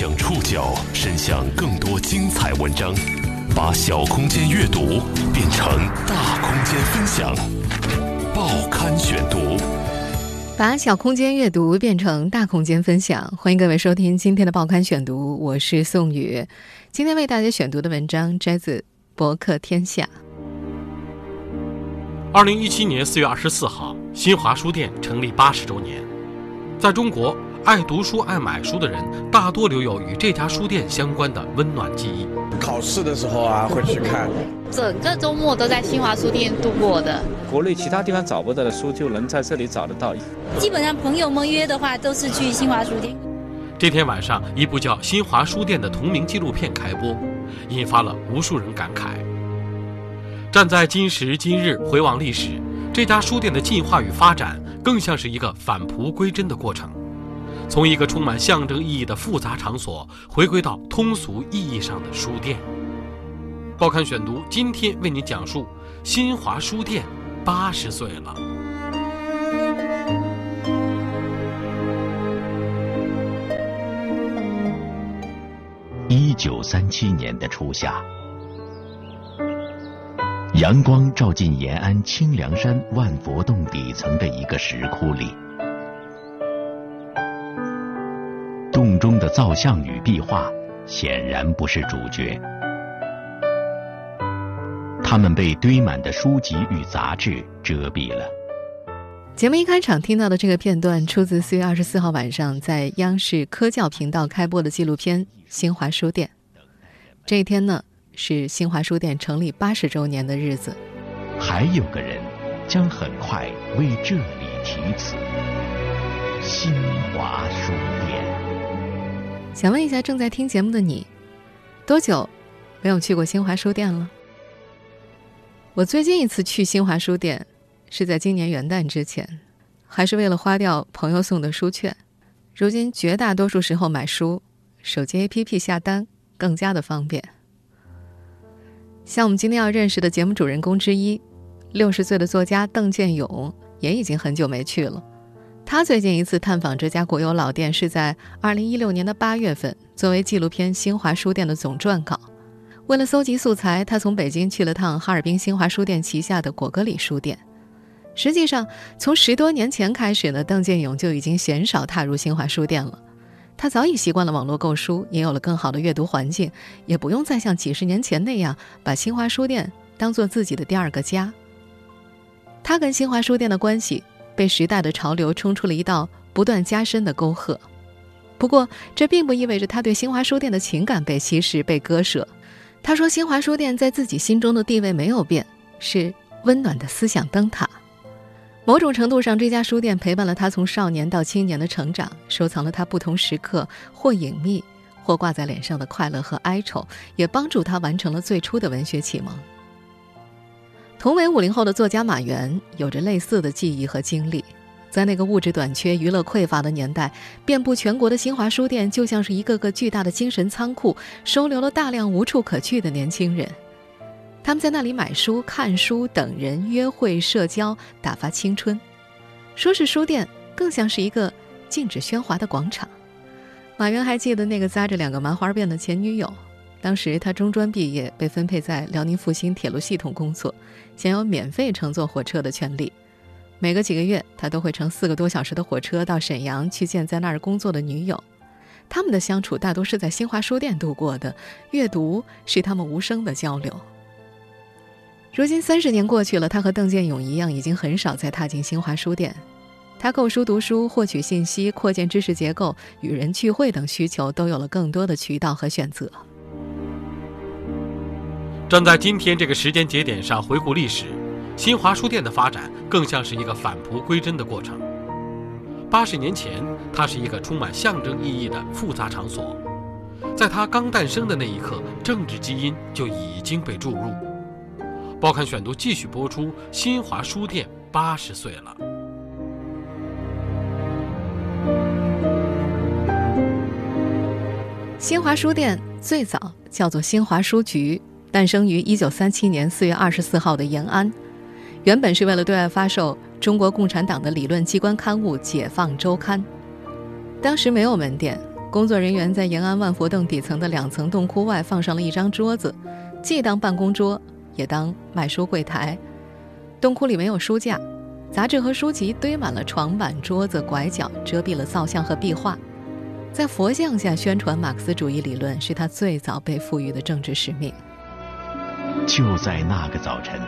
将触角伸向更多精彩文章，把小空间阅读变成大空间分享。报刊选读，把小空间阅读变成大空间分享。欢迎各位收听今天的报刊选读，我是宋宇。今天为大家选读的文章摘自博客天下。二零一七年四月二十四号，新华书店成立八十周年，在中国。爱读书、爱买书的人，大多留有与这家书店相关的温暖记忆。考试的时候啊，会去看。整个周末都在新华书店度过的。国内其他地方找不到的书，就能在这里找得到。基本上朋友们约的话，都是去新华书店。这天晚上，一部叫《新华书店》的同名纪录片开播，引发了无数人感慨。站在今时今日回望历史，这家书店的进化与发展，更像是一个返璞归真的过程。从一个充满象征意义的复杂场所，回归到通俗意义上的书店。报刊选读今天为您讲述：新华书店八十岁了。一九三七年的初夏，阳光照进延安清凉山万佛洞底层的一个石窟里。中的造像与壁画显然不是主角，他们被堆满的书籍与杂志遮蔽了。节目一开场听到的这个片段，出自四月二十四号晚上在央视科教频道开播的纪录片《新华书店》。这一天呢，是新华书店成立八十周年的日子。还有个人将很快为这里题词——新华书店。想问一下正在听节目的你，多久没有去过新华书店了？我最近一次去新华书店是在今年元旦之前，还是为了花掉朋友送的书券。如今绝大多数时候买书，手机 APP 下单更加的方便。像我们今天要认识的节目主人公之一，六十岁的作家邓建勇，也已经很久没去了。他最近一次探访这家国有老店是在二零一六年的八月份，作为纪录片《新华书店》的总撰稿。为了搜集素材，他从北京去了趟哈尔滨新华书店旗下的果戈里书店。实际上，从十多年前开始呢，邓建勇就已经鲜少踏入新华书店了。他早已习惯了网络购书，也有了更好的阅读环境，也不用再像几十年前那样把新华书店当做自己的第二个家。他跟新华书店的关系。被时代的潮流冲出了一道不断加深的沟壑，不过这并不意味着他对新华书店的情感被稀释、被割舍。他说：“新华书店在自己心中的地位没有变，是温暖的思想灯塔。某种程度上，这家书店陪伴了他从少年到青年的成长，收藏了他不同时刻或隐秘或挂在脸上的快乐和哀愁，也帮助他完成了最初的文学启蒙。”同为五零后的作家马原有着类似的记忆和经历，在那个物质短缺、娱乐匮乏的年代，遍布全国的新华书店就像是一个个巨大的精神仓库，收留了大量无处可去的年轻人。他们在那里买书、看书、等人、约会、社交，打发青春。说是书店，更像是一个禁止喧哗的广场。马原还记得那个扎着两个麻花辫的前女友。当时他中专毕业，被分配在辽宁阜新铁路系统工作，享有免费乘坐火车的权利。每隔几个月，他都会乘四个多小时的火车到沈阳去见在那儿工作的女友。他们的相处大多是在新华书店度过的，阅读是他们无声的交流。如今三十年过去了，他和邓建勇一样，已经很少再踏进新华书店。他购书、读书、获取信息、扩建知识结构、与人聚会等需求，都有了更多的渠道和选择。站在今天这个时间节点上回顾历史，新华书店的发展更像是一个返璞归真的过程。八十年前，它是一个充满象征意义的复杂场所，在它刚诞生的那一刻，政治基因就已经被注入。报刊选读继续播出：新华书店八十岁了。新华书店最早叫做新华书局。诞生于一九三七年四月二十四号的延安，原本是为了对外发售中国共产党的理论机关刊物《解放周刊》。当时没有门店，工作人员在延安万佛洞底层的两层洞窟外放上了一张桌子，既当办公桌，也当卖书柜台。洞窟里没有书架，杂志和书籍堆满了床板、桌子、拐角，遮蔽了造像和壁画。在佛像下宣传马克思主义理论，是他最早被赋予的政治使命。就在那个早晨，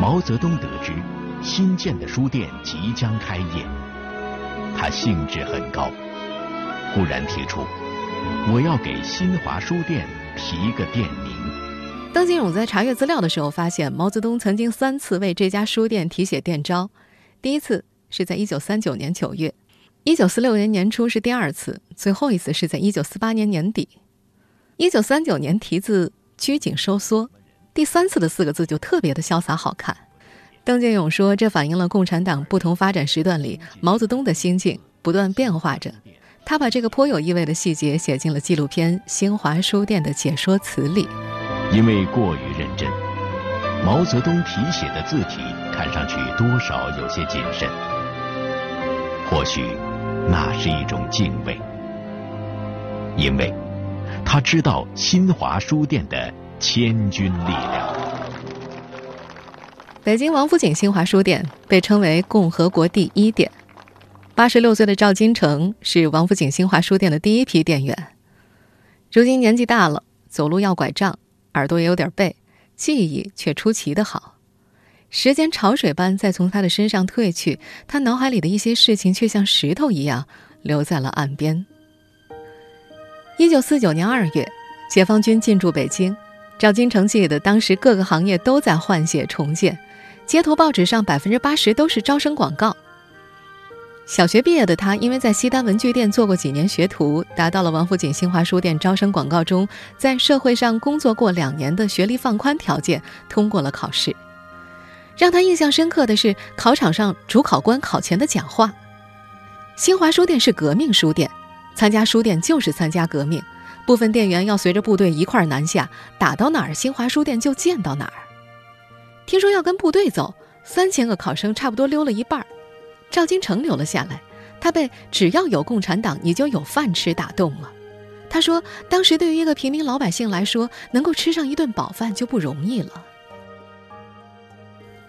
毛泽东得知新建的书店即将开业，他兴致很高。忽然提出，我要给新华书店提个店名。邓金勇在查阅资料的时候发现，毛泽东曾经三次为这家书店题写店招。第一次是在1939年9月，1946年年初是第二次，最后一次是在1948年年底。1939年题字拘谨收缩，第三次的四个字就特别的潇洒好看。邓建勇说，这反映了共产党不同发展时段里毛泽东的心境不断变化着。他把这个颇有意味的细节写进了纪录片《新华书店》的解说词里。因为过于认真，毛泽东题写的字体看上去多少有些谨慎。或许那是一种敬畏，因为他知道新华书店的千钧力量。北京王府井新华书店被称为共和国第一店。八十六岁的赵金城是王府井新华书店的第一批店员，如今年纪大了，走路要拐杖，耳朵也有点背，记忆却出奇的好。时间潮水般在从他的身上退去，他脑海里的一些事情却像石头一样留在了岸边。一九四九年二月，解放军进驻北京，赵金城记得当时各个行业都在换血重建，街头报纸上百分之八十都是招生广告。小学毕业的他，因为在西单文具店做过几年学徒，达到了王府井新华书店招生广告中在社会上工作过两年的学历放宽条件，通过了考试。让他印象深刻的是考场上主考官考前的讲话：“新华书店是革命书店，参加书店就是参加革命。部分店员要随着部队一块南下，打到哪儿，新华书店就建到哪儿。听说要跟部队走，三千个考生差不多溜了一半儿。”赵金城留了下来，他被“只要有共产党，你就有饭吃”打动了。他说：“当时对于一个平民老百姓来说，能够吃上一顿饱饭就不容易了。”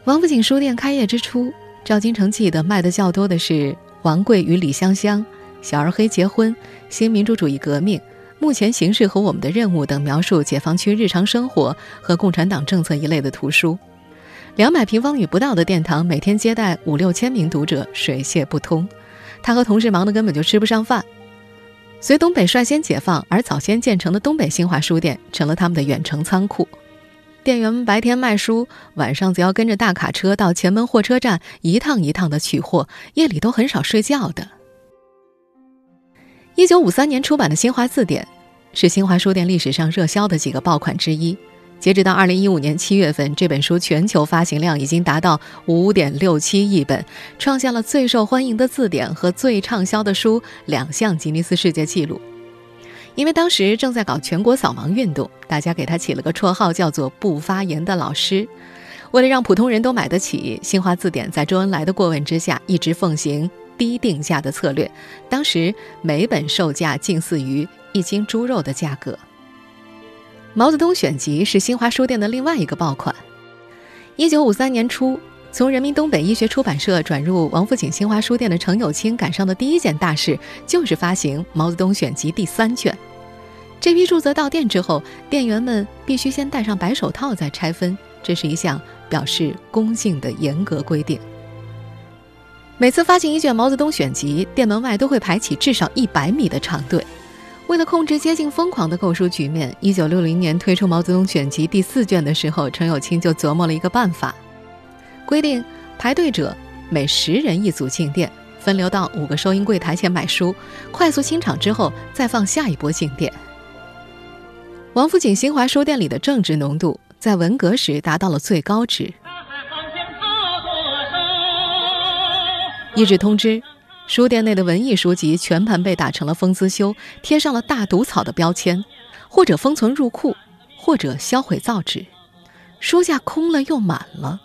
王府井书店开业之初，赵金城记得卖的较多的是《王贵与李香香》《小二黑结婚》《新民主主义革命》《目前形势和我们的任务》等描述解放区日常生活和共产党政策一类的图书。两百平方米不到的殿堂，每天接待五六千名读者，水泄不通。他和同事忙得根本就吃不上饭。随东北率先解放而早先建成的东北新华书店，成了他们的远程仓库。店员们白天卖书，晚上则要跟着大卡车到前门货车站一趟一趟的取货，夜里都很少睡觉的。一九五三年出版的《新华字典》，是新华书店历史上热销的几个爆款之一。截止到二零一五年七月份，这本书全球发行量已经达到五点六七亿本，创下了最受欢迎的字典和最畅销的书两项吉尼斯世界纪录。因为当时正在搞全国扫盲运动，大家给他起了个绰号，叫做“不发言的老师”。为了让普通人都买得起，新华字典在周恩来的过问之下，一直奉行低定价的策略。当时每本售价近似于一斤猪肉的价格。毛泽东选集是新华书店的另外一个爆款。一九五三年初，从人民东北医学出版社转入王府井新华书店的程友清赶上的第一件大事，就是发行毛泽东选集第三卷。这批著作到店之后，店员们必须先戴上白手套再拆分，这是一项表示恭敬的严格规定。每次发行一卷毛泽东选集，店门外都会排起至少一百米的长队。为了控制接近疯狂的购书局面，一九六零年推出《毛泽东选集》第四卷的时候，程有清就琢磨了一个办法，规定排队者每十人一组进店，分流到五个收银柜台前买书，快速清场之后再放下一波进店。王府井新华书店里的政治浓度在文革时达到了最高值。一纸通知。书店内的文艺书籍全盘被打成了封资修，贴上了“大毒草”的标签，或者封存入库，或者销毁造纸。书架空了又满了，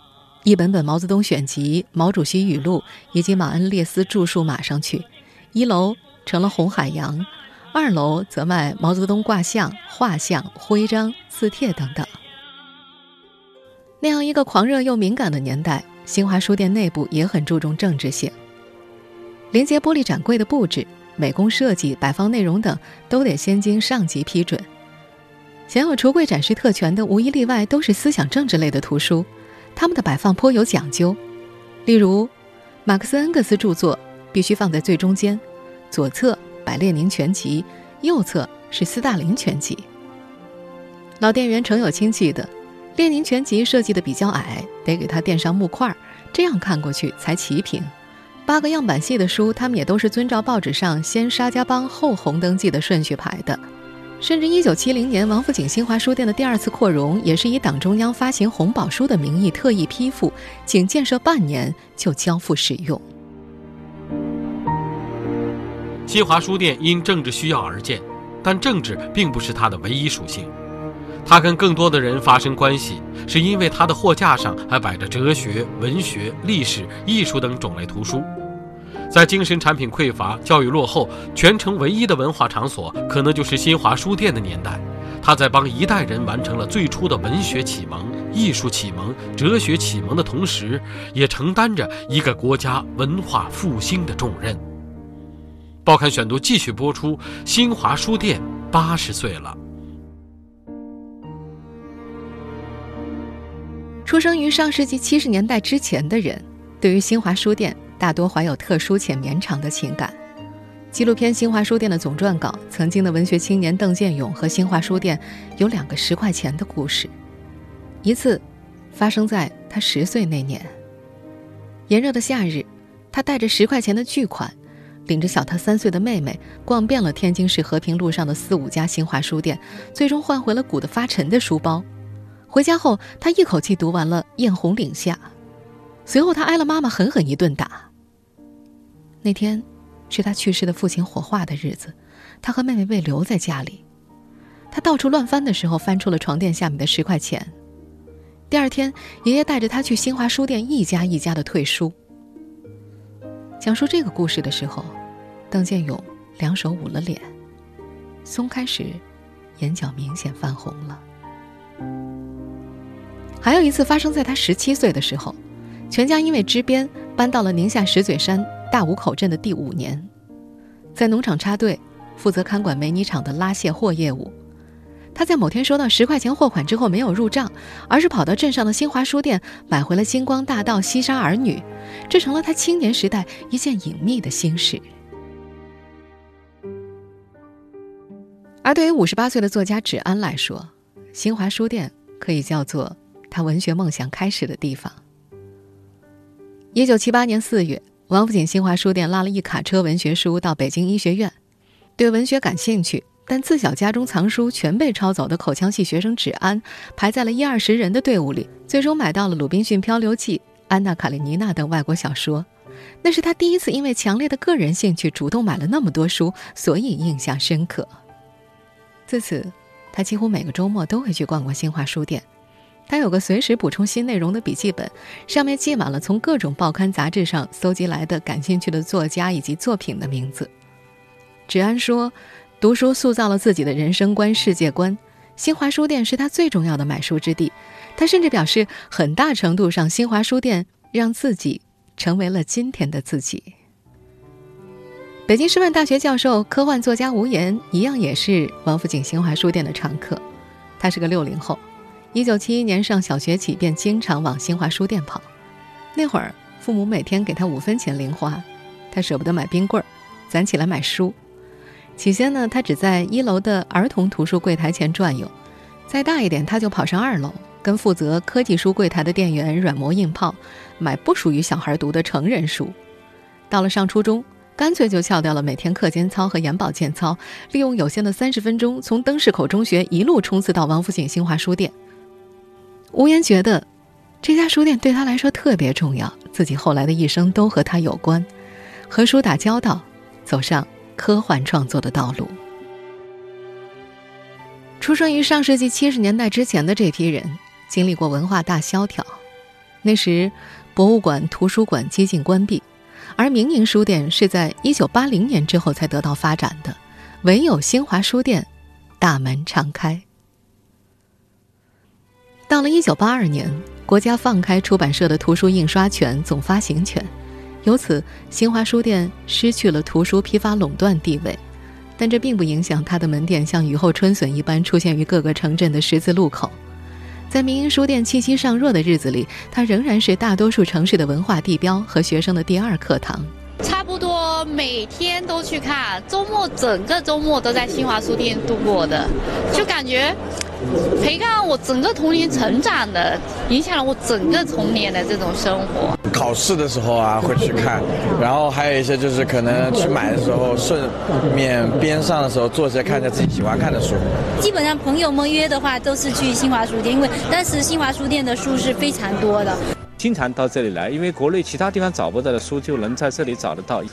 一本本毛泽东选集、毛主席语录以及马恩列斯著述码上去，一楼成了红海洋，二楼则卖毛泽东挂像、画像、徽章、字帖等等。那样一个狂热又敏感的年代，新华书店内部也很注重政治性。连接玻璃展柜的布置、美工设计、摆放内容等，都得先经上级批准。享有橱柜展示特权的，无一例外都是思想政治类的图书，他们的摆放颇有讲究。例如，马克思恩格斯著作必须放在最中间，左侧摆列宁全集，右侧是斯大林全集。老店员程有亲戚的。列宁全集设计的比较矮，得给他垫上木块儿，这样看过去才齐平。八个样板戏的书，他们也都是遵照报纸上先沙家浜后红灯记的顺序排的。甚至1970年王府井新华书店的第二次扩容，也是以党中央发行红宝书的名义特意批复，仅建设半年就交付使用。新华书店因政治需要而建，但政治并不是它的唯一属性。他跟更多的人发生关系，是因为他的货架上还摆着哲学、文学、历史、艺术等种类图书。在精神产品匮乏、教育落后、全城唯一的文化场所，可能就是新华书店的年代。他在帮一代人完成了最初的文学启蒙、艺术启蒙、哲学启蒙的同时，也承担着一个国家文化复兴的重任。报刊选读继续播出：新华书店八十岁了。出生于上世纪七十年代之前的人，对于新华书店大多怀有特殊且绵长的情感。纪录片《新华书店》的总撰稿，曾经的文学青年邓建勇和新华书店有两个十块钱的故事。一次，发生在他十岁那年。炎热的夏日，他带着十块钱的巨款，领着小他三岁的妹妹，逛遍了天津市和平路上的四五家新华书店，最终换回了鼓得发沉的书包。回家后，他一口气读完了《艳红岭下》，随后他挨了妈妈狠狠一顿打。那天，是他去世的父亲火化的日子，他和妹妹被留在家里。他到处乱翻的时候，翻出了床垫下面的十块钱。第二天，爷爷带着他去新华书店一家一家的退书。讲述这个故事的时候，邓建勇两手捂了脸，松开时，眼角明显泛红了。还有一次发生在他十七岁的时候，全家因为支边搬到了宁夏石嘴山大五口镇的第五年，在农场插队，负责看管煤泥厂的拉卸货业务。他在某天收到十块钱货款之后没有入账，而是跑到镇上的新华书店买回了《星光大道》《西沙儿女》，这成了他青年时代一件隐秘的心事。而对于五十八岁的作家芷安来说，新华书店可以叫做。他文学梦想开始的地方。一九七八年四月，王府井新华书店拉了一卡车文学书到北京医学院。对文学感兴趣，但自小家中藏书全被抄走的口腔系学生芷安，排在了一二十人的队伍里，最终买到了《鲁滨逊漂流记》《安娜·卡列尼娜》等外国小说。那是他第一次因为强烈的个人兴趣主动买了那么多书，所以印象深刻。自此，他几乎每个周末都会去逛逛新华书店。他有个随时补充新内容的笔记本，上面记满了从各种报刊杂志上搜集来的感兴趣的作家以及作品的名字。芷安说：“读书塑造了自己的人生观、世界观。新华书店是他最重要的买书之地。他甚至表示，很大程度上，新华书店让自己成为了今天的自己。”北京师范大学教授、科幻作家吴岩一样也是王府井新华书店的常客。他是个六零后。一九七一年上小学起，便经常往新华书店跑。那会儿，父母每天给他五分钱零花，他舍不得买冰棍儿，攒起来买书。起先呢，他只在一楼的儿童图书柜台前转悠，再大一点，他就跑上二楼，跟负责科技书柜台的店员软磨硬泡，买不属于小孩读的成人书。到了上初中，干脆就翘掉了每天课间操和眼保健操，利用有限的三十分钟，从灯市口中学一路冲刺到王府井新华书店。吴言觉得，这家书店对他来说特别重要，自己后来的一生都和他有关，和书打交道，走上科幻创作的道路。出生于上世纪七十年代之前的这批人，经历过文化大萧条，那时博物馆、图书馆接近关闭，而民营书店是在一九八零年之后才得到发展的，唯有新华书店大门常开。到了一九八二年，国家放开出版社的图书印刷权、总发行权，由此新华书店失去了图书批发垄断地位。但这并不影响它的门店像雨后春笋一般出现于各个城镇的十字路口。在民营书店气息尚弱的日子里，它仍然是大多数城市的文化地标和学生的第二课堂。差不多每天都去看，周末整个周末都在新华书店度过的，就感觉陪伴我整个童年成长的，影响了我整个童年的这种生活。考试的时候啊会去看，然后还有一些就是可能去买的时候顺便边上的时候坐下看一下自己喜欢看的书。基本上朋友们约的话都是去新华书店，因为当时新华书店的书是非常多的。经常到这里来，因为国内其他地方找不到的书就能在这里找得到。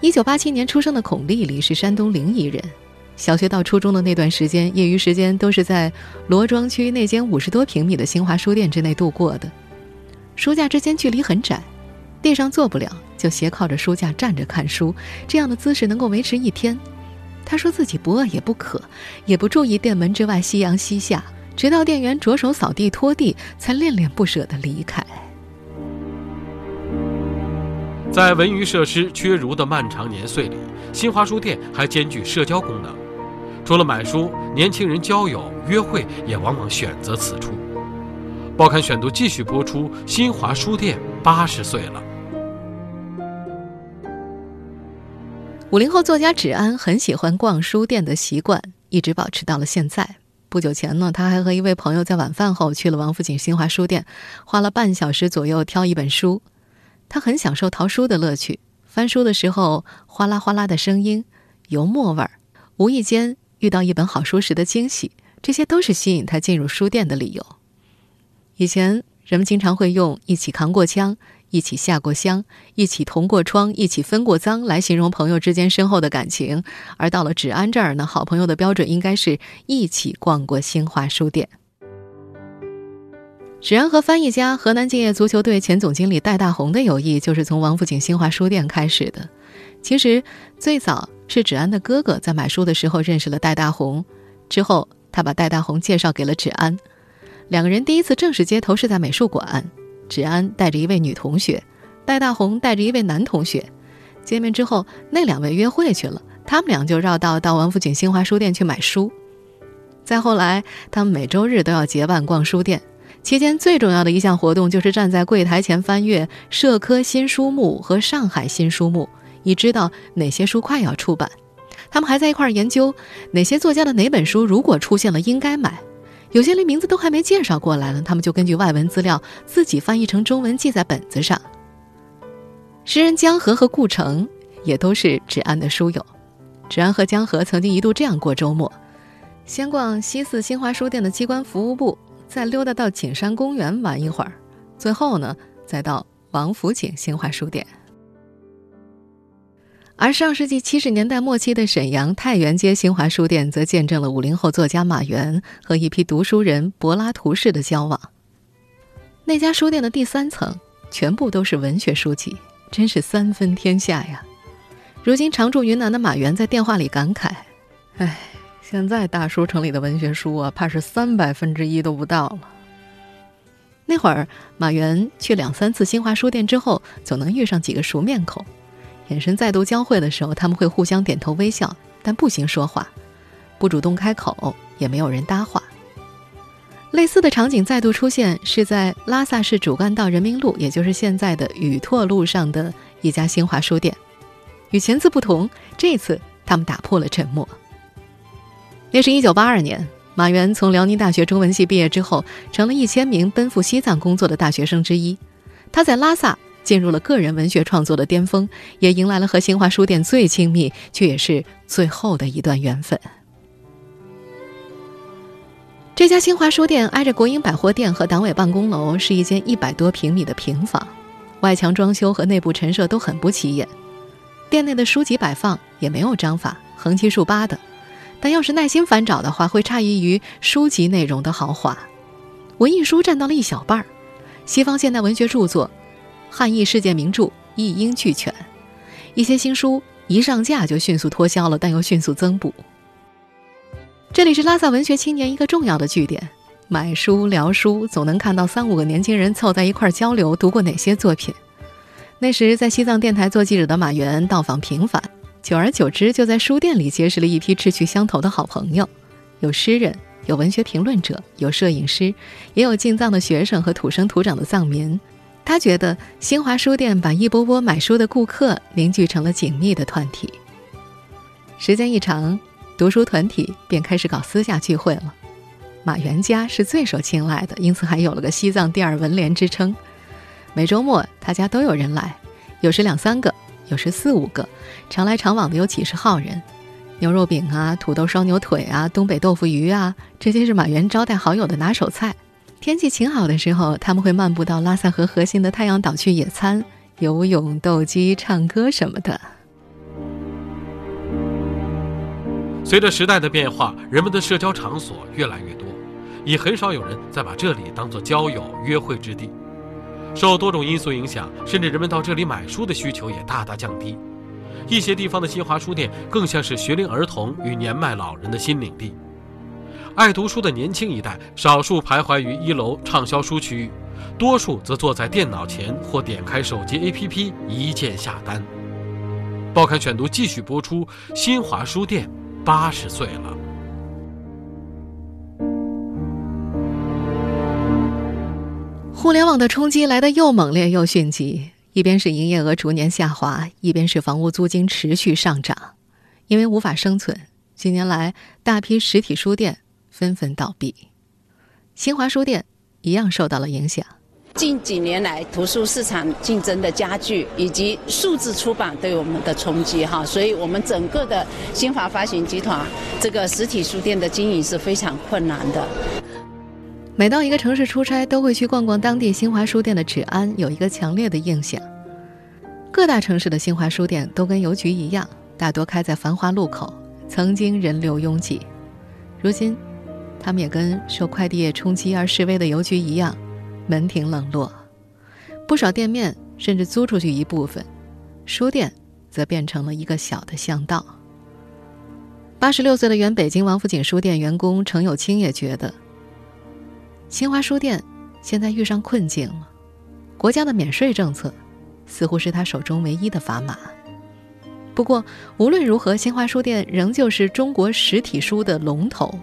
一九八七年出生的孔丽丽是山东临沂人，小学到初中的那段时间，业余时间都是在罗庄区那间五十多平米的新华书店之内度过的。书架之间距离很窄，地上坐不了，就斜靠着书架站着看书，这样的姿势能够维持一天。他说自己不饿也不渴，也不注意店门之外夕阳西下，直到店员着手扫地拖地，才恋恋不舍地离开。在文娱设施缺如的漫长年岁里，新华书店还兼具社交功能。除了买书，年轻人交友、约会也往往选择此处。报刊选读继续播出。新华书店八十岁了。五零后作家芷安很喜欢逛书店的习惯，一直保持到了现在。不久前呢，他还和一位朋友在晚饭后去了王府井新华书店，花了半小时左右挑一本书。他很享受淘书的乐趣，翻书的时候哗啦哗啦的声音，油墨味儿，无意间遇到一本好书时的惊喜，这些都是吸引他进入书店的理由。以前人们经常会用“一起扛过枪”“一起下过乡”“一起同过窗”“一起分过赃”来形容朋友之间深厚的感情，而到了芷安这儿呢，好朋友的标准应该是一起逛过新华书店。芷安和翻译家河南敬业足球队前总经理戴大红的友谊，就是从王府井新华书店开始的。其实最早是芷安的哥哥在买书的时候认识了戴大红，之后他把戴大红介绍给了芷安。两个人第一次正式接头是在美术馆，芷安带着一位女同学，戴大红带着一位男同学。见面之后，那两位约会去了，他们俩就绕道到王府井新华书店去买书。再后来，他们每周日都要结伴逛书店。期间最重要的一项活动就是站在柜台前翻阅社科新书目和上海新书目，以知道哪些书快要出版。他们还在一块儿研究哪些作家的哪本书如果出现了应该买。有些连名字都还没介绍过来呢，他们就根据外文资料自己翻译成中文记在本子上。诗人江河和顾城也都是芷安的书友。芷安和江河曾经一度这样过周末：先逛西四新华书店的机关服务部。再溜达到景山公园玩一会儿，最后呢，再到王府井新华书店。而上世纪七十年代末期的沈阳太原街新华书店，则见证了五零后作家马原和一批读书人柏拉图式的交往。那家书店的第三层全部都是文学书籍，真是三分天下呀！如今常驻云南的马原在电话里感慨：“唉。”现在大书城里的文学书啊，怕是三百分之一都不到了。那会儿，马原去两三次新华书店之后，总能遇上几个熟面孔，眼神再度交汇的时候，他们会互相点头微笑，但不行说话，不主动开口，也没有人搭话。类似的场景再度出现，是在拉萨市主干道人民路，也就是现在的宇拓路上的一家新华书店。与前次不同，这次他们打破了沉默。那是一九八二年，马原从辽宁大学中文系毕业之后，成了一千名奔赴西藏工作的大学生之一。他在拉萨进入了个人文学创作的巅峰，也迎来了和新华书店最亲密却也是最后的一段缘分。这家新华书店挨着国营百货店和党委办公楼，是一间一百多平米的平房，外墙装修和内部陈设都很不起眼，店内的书籍摆放也没有章法，横七竖八的。但要是耐心翻找的话，会诧异于书籍内容的豪华。文艺书占到了一小半儿，西方现代文学著作、汉译世界名著一应俱全。一些新书一上架就迅速脱销了，但又迅速增补。这里是拉萨文学青年一个重要的据点，买书聊书，总能看到三五个年轻人凑在一块交流读过哪些作品。那时在西藏电台做记者的马原到访频繁，久而久之就在书店里结识了一批志趣相投的好朋友，有诗人，有文学评论者，有摄影师，也有进藏的学生和土生土长的藏民。他觉得新华书店把一波波买书的顾客凝聚成了紧密的团体。时间一长，读书团体便开始搞私下聚会了。马原家是最受青睐的，因此还有了个“西藏第二文联”之称。每周末他家都有人来，有时两三个，有时四五个，常来常往的有几十号人。牛肉饼啊，土豆烧牛腿啊，东北豆腐鱼啊，这些是马原招待好友的拿手菜。天气晴好的时候，他们会漫步到拉萨河核心的太阳岛去野餐、游泳、斗鸡、唱歌什么的。随着时代的变化，人们的社交场所越来越多，已很少有人再把这里当做交友、约会之地。受多种因素影响，甚至人们到这里买书的需求也大大降低。一些地方的新华书店更像是学龄儿童与年迈老人的新领地。爱读书的年轻一代，少数徘徊于一楼畅销书区域，多数则坐在电脑前或点开手机 APP 一键下单。报刊选读继续播出。新华书店八十岁了。互联网的冲击来得又猛烈又迅疾，一边是营业额逐年下滑，一边是房屋租金持续上涨。因为无法生存，近年来大批实体书店。纷纷倒闭，新华书店一样受到了影响。近几年来，图书市场竞争的加剧，以及数字出版对我们的冲击，哈，所以我们整个的新华发行集团这个实体书店的经营是非常困难的。每到一个城市出差，都会去逛逛当地新华书店的治安，有一个强烈的印象。各大城市的新华书店都跟邮局一样，大多开在繁华路口，曾经人流拥挤，如今。他们也跟受快递业冲击而示威的邮局一样，门庭冷落，不少店面甚至租出去一部分，书店则变成了一个小的巷道。八十六岁的原北京王府井书店员工程有清也觉得，新华书店现在遇上困境了，国家的免税政策似乎是他手中唯一的砝码。不过无论如何，新华书店仍旧是中国实体书的龙头。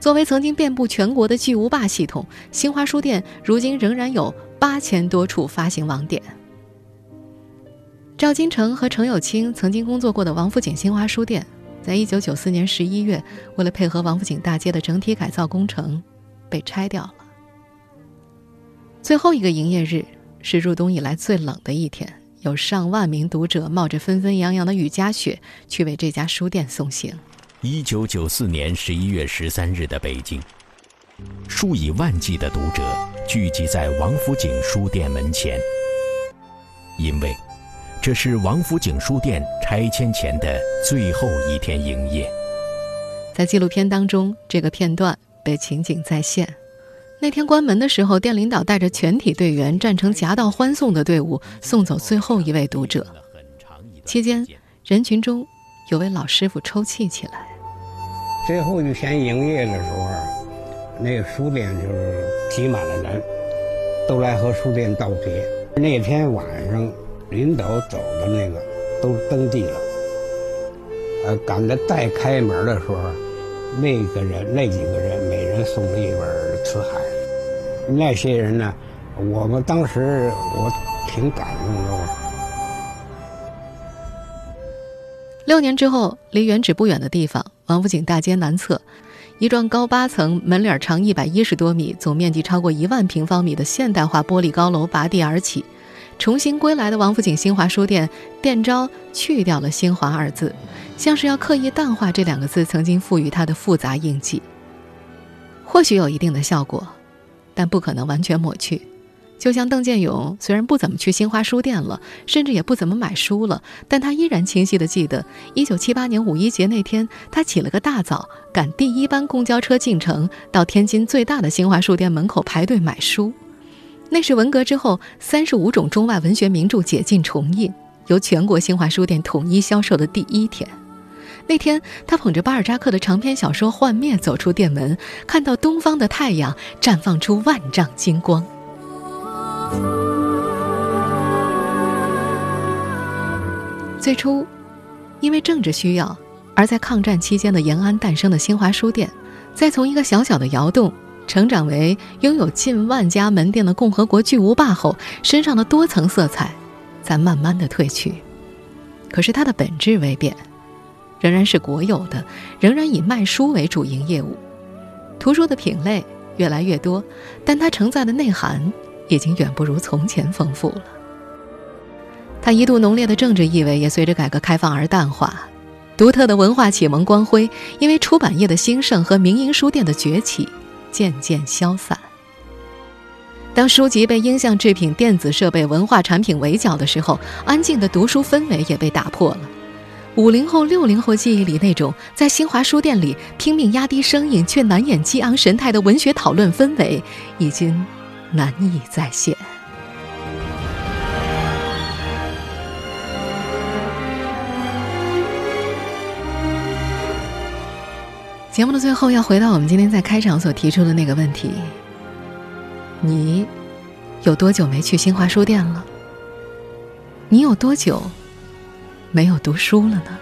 作为曾经遍布全国的巨无霸系统，新华书店如今仍然有八千多处发行网点。赵金城和程有清曾经工作过的王府井新华书店，在一九九四年十一月，为了配合王府井大街的整体改造工程，被拆掉了。最后一个营业日是入冬以来最冷的一天，有上万名读者冒着纷纷扬扬的雨夹雪去为这家书店送行。一九九四年十一月十三日的北京，数以万计的读者聚集在王府井书店门前，因为这是王府井书店拆迁前的最后一天营业。在纪录片当中，这个片段被情景再现。那天关门的时候，店领导带着全体队员站成夹道欢送的队伍，送走最后一位读者。期间，人群中有位老师傅抽泣起来。最后一天营业的时候，那个书店就是挤满了人，都来和书店道别。那天晚上，领导走的那个都登记了。呃，赶着再开门的时候，那个人那几个人每人送了一本《辞海》。那些人呢，我们当时我挺感动的。六年之后，离原址不远的地方。王府井大街南侧，一幢高八层、门脸长一百一十多米、总面积超过一万平方米的现代化玻璃高楼拔地而起。重新归来的王府井新华书店店招去掉了“新华”二字，像是要刻意淡化这两个字曾经赋予它的复杂印记。或许有一定的效果，但不可能完全抹去。就像邓建勇，虽然不怎么去新华书店了，甚至也不怎么买书了，但他依然清晰地记得1978年五一节那天，他起了个大早，赶第一班公交车进城，到天津最大的新华书店门口排队买书。那是文革之后，三十五种中外文学名著解禁重印，由全国新华书店统一销售的第一天。那天，他捧着巴尔扎克的长篇小说《幻灭》走出店门，看到东方的太阳绽放出万丈金光。最初，因为政治需要，而在抗战期间的延安诞生的新华书店，再从一个小小的窑洞成长为拥有近万家门店的共和国巨无霸后，身上的多层色彩在慢慢的褪去。可是它的本质未变，仍然是国有的，仍然以卖书为主营业务。图书的品类越来越多，但它承载的内涵已经远不如从前丰富了。他一度浓烈的政治意味也随着改革开放而淡化，独特的文化启蒙光辉因为出版业的兴盛和民营书店的崛起渐渐消散。当书籍被音像制品、电子设备、文化产品围剿的时候，安静的读书氛围也被打破了。五零后、六零后记忆里那种在新华书店里拼命压低声音却难掩激昂神态的文学讨论氛围，已经难以再现。节目的最后，要回到我们今天在开场所提出的那个问题：你有多久没去新华书店了？你有多久没有读书了呢？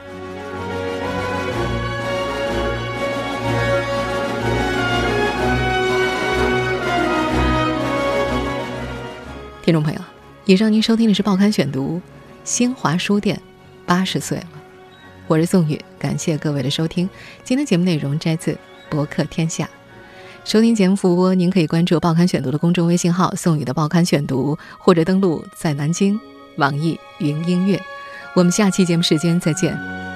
听众朋友，以上您收听的是《报刊选读》，新华书店八十岁了。我是宋宇，感谢各位的收听。今天节目内容摘自《博客天下》。收听节目复播，您可以关注《报刊选读》的公众微信号“宋宇的报刊选读”，或者登录在南京网易云音乐。我们下期节目时间再见。